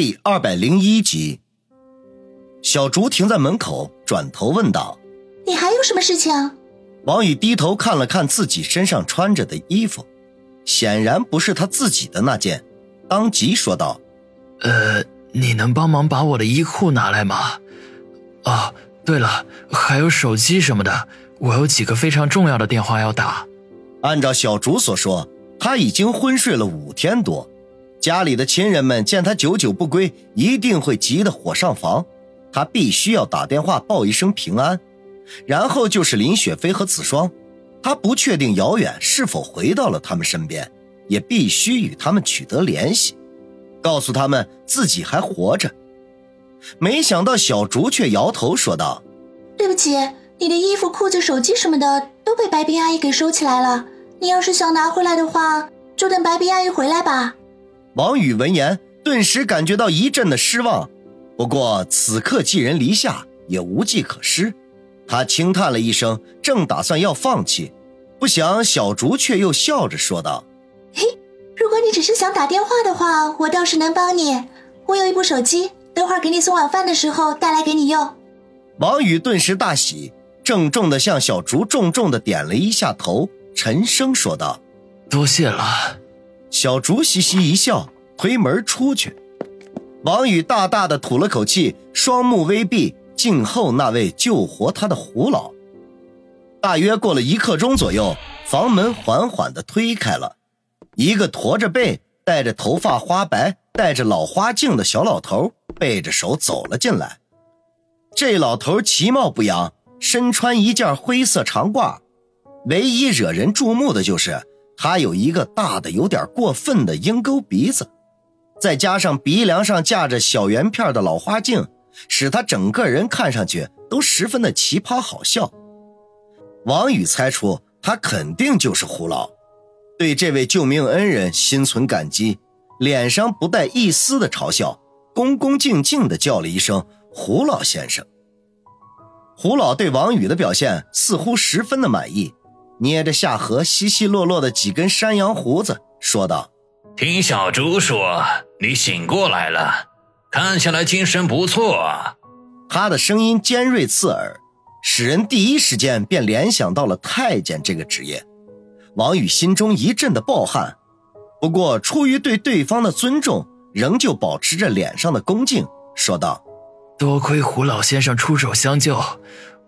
第二百零一集，小竹停在门口，转头问道：“你还有什么事情？”王宇低头看了看自己身上穿着的衣服，显然不是他自己的那件，当即说道：“呃，你能帮忙把我的衣裤拿来吗？哦，对了，还有手机什么的，我有几个非常重要的电话要打。”按照小竹所说，他已经昏睡了五天多。家里的亲人们见他久久不归，一定会急得火上房。他必须要打电话报一声平安，然后就是林雪飞和子双。他不确定姚远是否回到了他们身边，也必须与他们取得联系，告诉他们自己还活着。没想到小竹却摇头说道：“对不起，你的衣服、裤子、手机什么的都被白冰阿姨给收起来了。你要是想拿回来的话，就等白冰阿姨回来吧。”王宇闻言，顿时感觉到一阵的失望。不过此刻寄人篱下，也无计可施。他轻叹了一声，正打算要放弃，不想小竹却又笑着说道：“嘿，如果你只是想打电话的话，我倒是能帮你。我有一部手机，等会儿给你送晚饭的时候带来给你用。”王宇顿时大喜，郑重的向小竹重重的点了一下头，沉声说道：“多谢了。”小竹嘻嘻一笑，推门出去。王宇大大的吐了口气，双目微闭，静候那位救活他的胡老。大约过了一刻钟左右，房门缓缓的推开了，一个驼着背、戴着头发花白、戴着老花镜的小老头背着手走了进来。这老头其貌不扬，身穿一件灰色长褂，唯一惹人注目的就是。他有一个大的有点过分的鹰钩鼻子，再加上鼻梁上架着小圆片的老花镜，使他整个人看上去都十分的奇葩好笑。王宇猜出他肯定就是胡老，对这位救命恩人心存感激，脸上不带一丝的嘲笑，恭恭敬敬地叫了一声“胡老先生”。胡老对王宇的表现似乎十分的满意。捏着下颌，稀稀落落的几根山羊胡子，说道：“听小猪说你醒过来了，看起来精神不错。”他的声音尖锐刺耳，使人第一时间便联想到了太监这个职业。王宇心中一阵的暴汗，不过出于对对方的尊重，仍旧保持着脸上的恭敬，说道：“多亏胡老先生出手相救，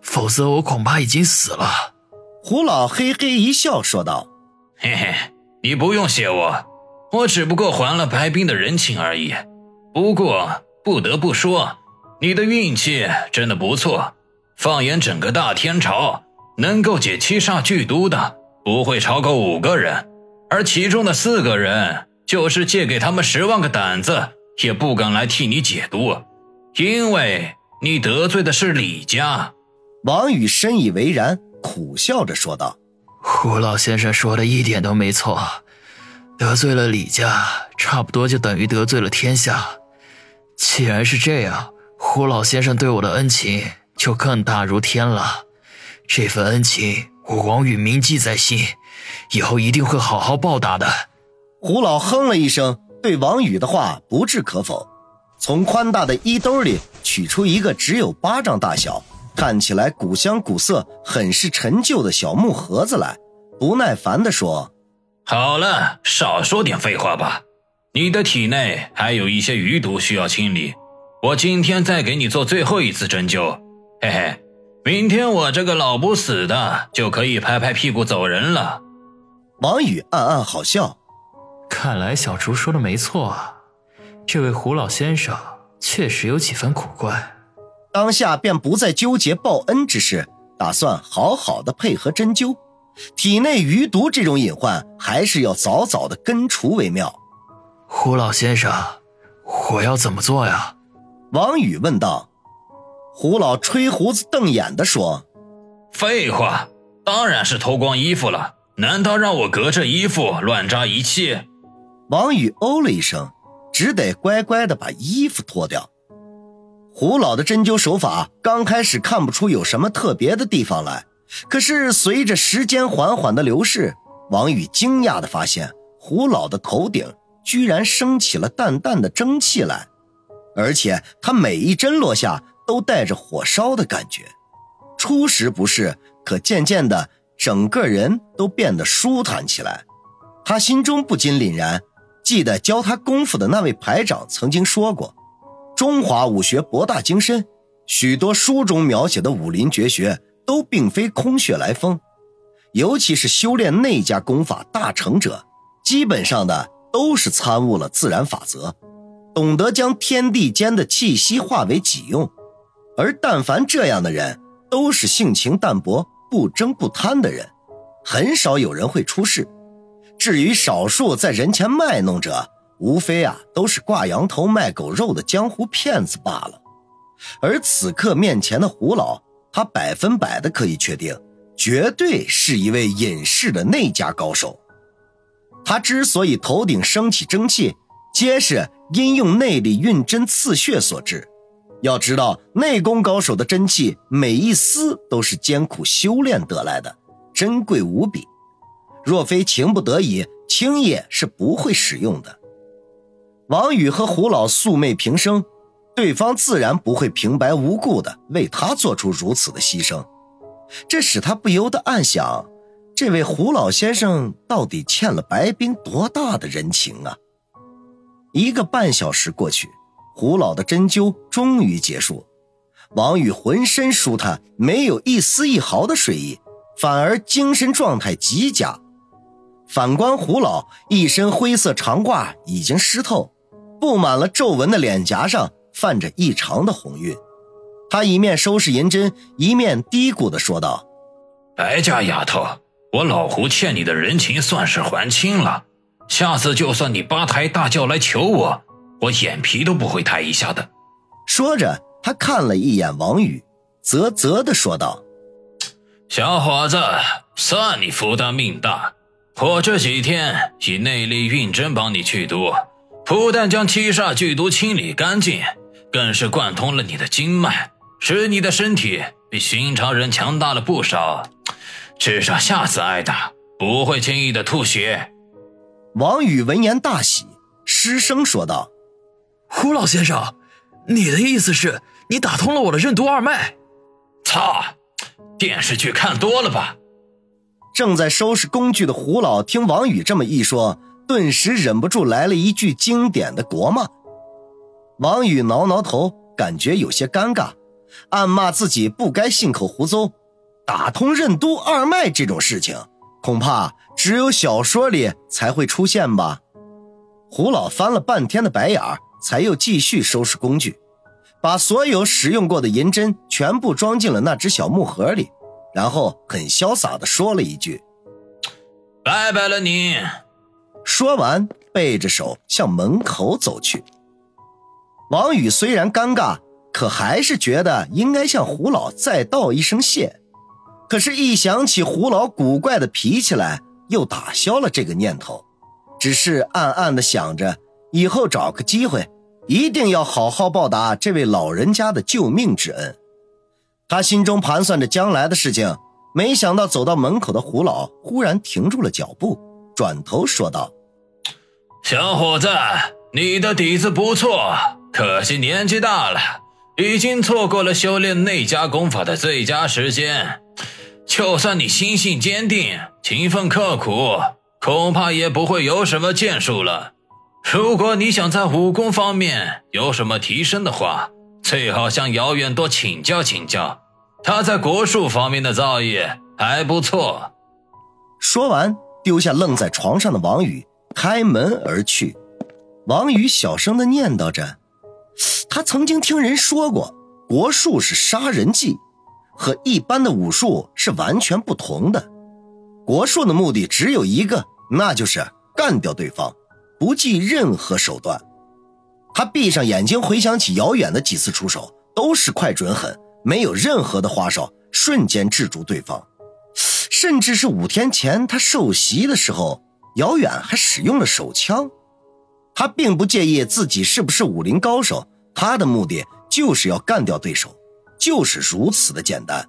否则我恐怕已经死了。”胡老嘿嘿一笑，说道：“嘿嘿，你不用谢我，我只不过还了白冰的人情而已。不过不得不说，你的运气真的不错。放眼整个大天朝，能够解七煞剧毒的不会超过五个人，而其中的四个人，就是借给他们十万个胆子，也不敢来替你解毒，因为你得罪的是李家。”王宇深以为然。苦笑着说道：“胡老先生说的一点都没错，得罪了李家，差不多就等于得罪了天下。既然是这样，胡老先生对我的恩情就更大如天了。这份恩情，我王宇铭记在心，以后一定会好好报答的。”胡老哼了一声，对王宇的话不置可否，从宽大的衣兜里取出一个只有巴掌大小。看起来古香古色、很是陈旧的小木盒子来，不耐烦地说：“好了，少说点废话吧。你的体内还有一些余毒需要清理，我今天再给你做最后一次针灸。嘿嘿，明天我这个老不死的就可以拍拍屁股走人了。”王宇暗暗好笑，看来小竹说的没错啊，这位胡老先生确实有几分古怪。当下便不再纠结报恩之事，打算好好的配合针灸。体内余毒这种隐患，还是要早早的根除为妙。胡老先生，我要怎么做呀？王宇问道。胡老吹胡子瞪眼的说：“废话，当然是脱光衣服了。难道让我隔着衣服乱扎一气？”王宇哦了一声，只得乖乖的把衣服脱掉。胡老的针灸手法刚开始看不出有什么特别的地方来，可是随着时间缓缓的流逝，王宇惊讶的发现，胡老的头顶居然升起了淡淡的蒸汽来，而且他每一针落下都带着火烧的感觉。初时不是，可渐渐的，整个人都变得舒坦起来。他心中不禁凛然，记得教他功夫的那位排长曾经说过：“中华武学博大精深，许多书中描写的武林绝学都并非空穴来风。尤其是修炼内家功法大成者，基本上的都是参悟了自然法则。”懂得将天地间的气息化为己用，而但凡这样的人，都是性情淡泊、不争不贪的人，很少有人会出事。至于少数在人前卖弄者，无非啊都是挂羊头卖狗肉的江湖骗子罢了。而此刻面前的胡老，他百分百的可以确定，绝对是一位隐世的内家高手。他之所以头顶升起蒸汽，皆是。因用内力运针刺血所致。要知道，内功高手的真气每一丝都是艰苦修炼得来的，珍贵无比。若非情不得已，轻易是不会使用的。王宇和胡老素昧平生，对方自然不会平白无故的为他做出如此的牺牲。这使他不由得暗想：这位胡老先生到底欠了白冰多大的人情啊？一个半小时过去，胡老的针灸终于结束。王宇浑身舒坦，没有一丝一毫的睡意，反而精神状态极佳。反观胡老，一身灰色长褂已经湿透，布满了皱纹的脸颊上泛着异常的红晕。他一面收拾银针，一面嘀咕地说道：“白家丫头，我老胡欠你的人情算是还清了。”下次就算你八抬大轿来求我，我眼皮都不会抬一下的。说着，他看了一眼王宇，啧啧的说道：“小伙子，算你福大命大。我这几天以内力运针帮你去毒，不但将七煞剧毒清理干净，更是贯通了你的经脉，使你的身体比寻常人强大了不少。至少下次挨打不会轻易的吐血。”王宇闻言大喜，失声说道：“胡老先生，你的意思是，你打通了我的任督二脉？”操，电视剧看多了吧？正在收拾工具的胡老听王宇这么一说，顿时忍不住来了一句经典的国骂。王宇挠挠头，感觉有些尴尬，暗骂自己不该信口胡诌，打通任督二脉这种事情。恐怕只有小说里才会出现吧。胡老翻了半天的白眼儿，才又继续收拾工具，把所有使用过的银针全部装进了那只小木盒里，然后很潇洒地说了一句：“拜拜了您。”说完，背着手向门口走去。王宇虽然尴尬，可还是觉得应该向胡老再道一声谢。可是，一想起胡老古怪的脾气来，又打消了这个念头，只是暗暗的想着，以后找个机会，一定要好好报答这位老人家的救命之恩。他心中盘算着将来的事情，没想到走到门口的胡老忽然停住了脚步，转头说道：“小伙子，你的底子不错，可惜年纪大了，已经错过了修炼内家功法的最佳时间。”就算你心性坚定、勤奋刻苦，恐怕也不会有什么建树了。如果你想在武功方面有什么提升的话，最好向姚远多请教请教，他在国术方面的造诣还不错。说完，丢下愣在床上的王宇，开门而去。王宇小声的念叨着：“他曾经听人说过，国术是杀人技。”和一般的武术是完全不同的，国术的目的只有一个，那就是干掉对方，不计任何手段。他闭上眼睛，回想起遥远的几次出手，都是快准狠，没有任何的花哨，瞬间制住对方。甚至是五天前他受袭的时候，姚远还使用了手枪。他并不介意自己是不是武林高手，他的目的就是要干掉对手。就是如此的简单。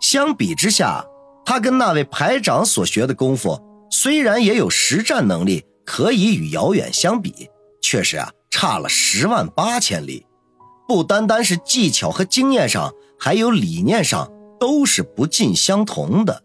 相比之下，他跟那位排长所学的功夫，虽然也有实战能力可以与姚远相比，却是啊差了十万八千里，不单单是技巧和经验上，还有理念上都是不尽相同的。